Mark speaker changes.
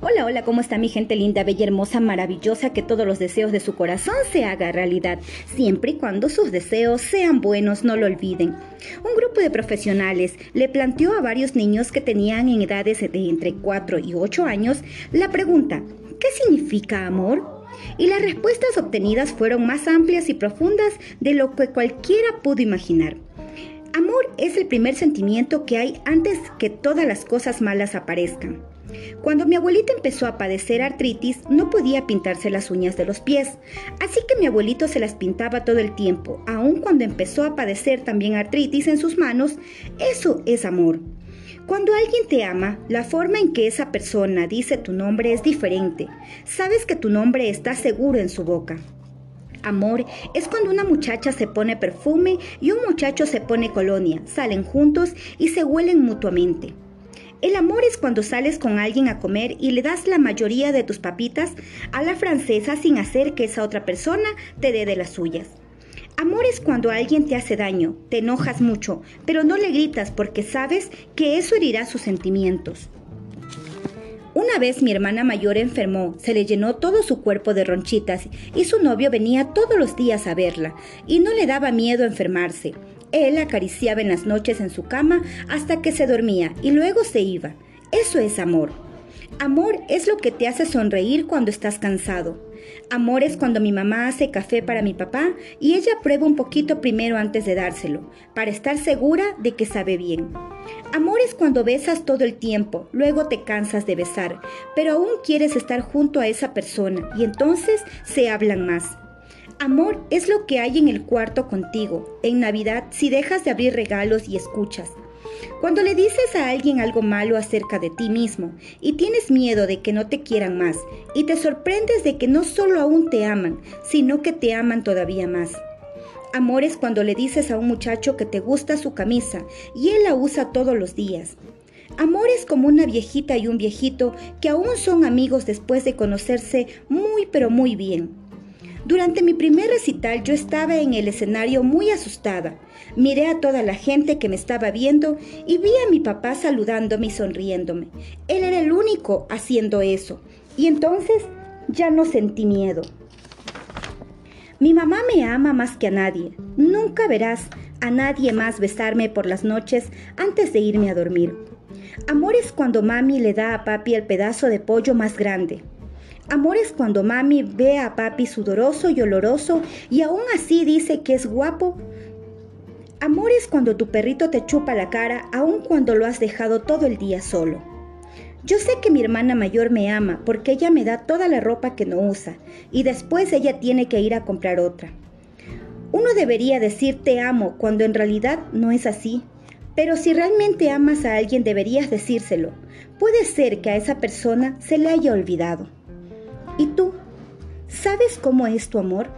Speaker 1: Hola, hola, ¿cómo está mi gente linda, bella, hermosa, maravillosa? Que todos los deseos de su corazón se hagan realidad, siempre y cuando sus deseos sean buenos, no lo olviden. Un grupo de profesionales le planteó a varios niños que tenían en edades de entre 4 y 8 años la pregunta, ¿qué significa amor? Y las respuestas obtenidas fueron más amplias y profundas de lo que cualquiera pudo imaginar. Amor es el primer sentimiento que hay antes que todas las cosas malas aparezcan. Cuando mi abuelita empezó a padecer artritis, no podía pintarse las uñas de los pies, así que mi abuelito se las pintaba todo el tiempo, aun cuando empezó a padecer también artritis en sus manos. Eso es amor. Cuando alguien te ama, la forma en que esa persona dice tu nombre es diferente. Sabes que tu nombre está seguro en su boca. Amor es cuando una muchacha se pone perfume y un muchacho se pone colonia, salen juntos y se huelen mutuamente. El amor es cuando sales con alguien a comer y le das la mayoría de tus papitas a la francesa sin hacer que esa otra persona te dé de las suyas. Amor es cuando alguien te hace daño, te enojas mucho, pero no le gritas porque sabes que eso herirá sus sentimientos. Una vez mi hermana mayor enfermó, se le llenó todo su cuerpo de ronchitas y su novio venía todos los días a verla y no le daba miedo enfermarse. Él acariciaba en las noches en su cama hasta que se dormía y luego se iba. Eso es amor. Amor es lo que te hace sonreír cuando estás cansado. Amor es cuando mi mamá hace café para mi papá y ella prueba un poquito primero antes de dárselo, para estar segura de que sabe bien. Amor es cuando besas todo el tiempo, luego te cansas de besar, pero aún quieres estar junto a esa persona y entonces se hablan más. Amor es lo que hay en el cuarto contigo, en Navidad si dejas de abrir regalos y escuchas. Cuando le dices a alguien algo malo acerca de ti mismo y tienes miedo de que no te quieran más y te sorprendes de que no solo aún te aman, sino que te aman todavía más. Amor es cuando le dices a un muchacho que te gusta su camisa y él la usa todos los días. Amor es como una viejita y un viejito que aún son amigos después de conocerse muy pero muy bien. Durante mi primer recital yo estaba en el escenario muy asustada. Miré a toda la gente que me estaba viendo y vi a mi papá saludándome y sonriéndome. Él era el único haciendo eso. Y entonces ya no sentí miedo. Mi mamá me ama más que a nadie. Nunca verás a nadie más besarme por las noches antes de irme a dormir. Amor es cuando mami le da a papi el pedazo de pollo más grande. Amor es cuando mami ve a papi sudoroso y oloroso y aún así dice que es guapo. Amor es cuando tu perrito te chupa la cara aun cuando lo has dejado todo el día solo. Yo sé que mi hermana mayor me ama porque ella me da toda la ropa que no usa y después ella tiene que ir a comprar otra. Uno debería decir te amo cuando en realidad no es así. Pero si realmente amas a alguien deberías decírselo. Puede ser que a esa persona se le haya olvidado. ¿Y tú? ¿Sabes cómo es tu amor?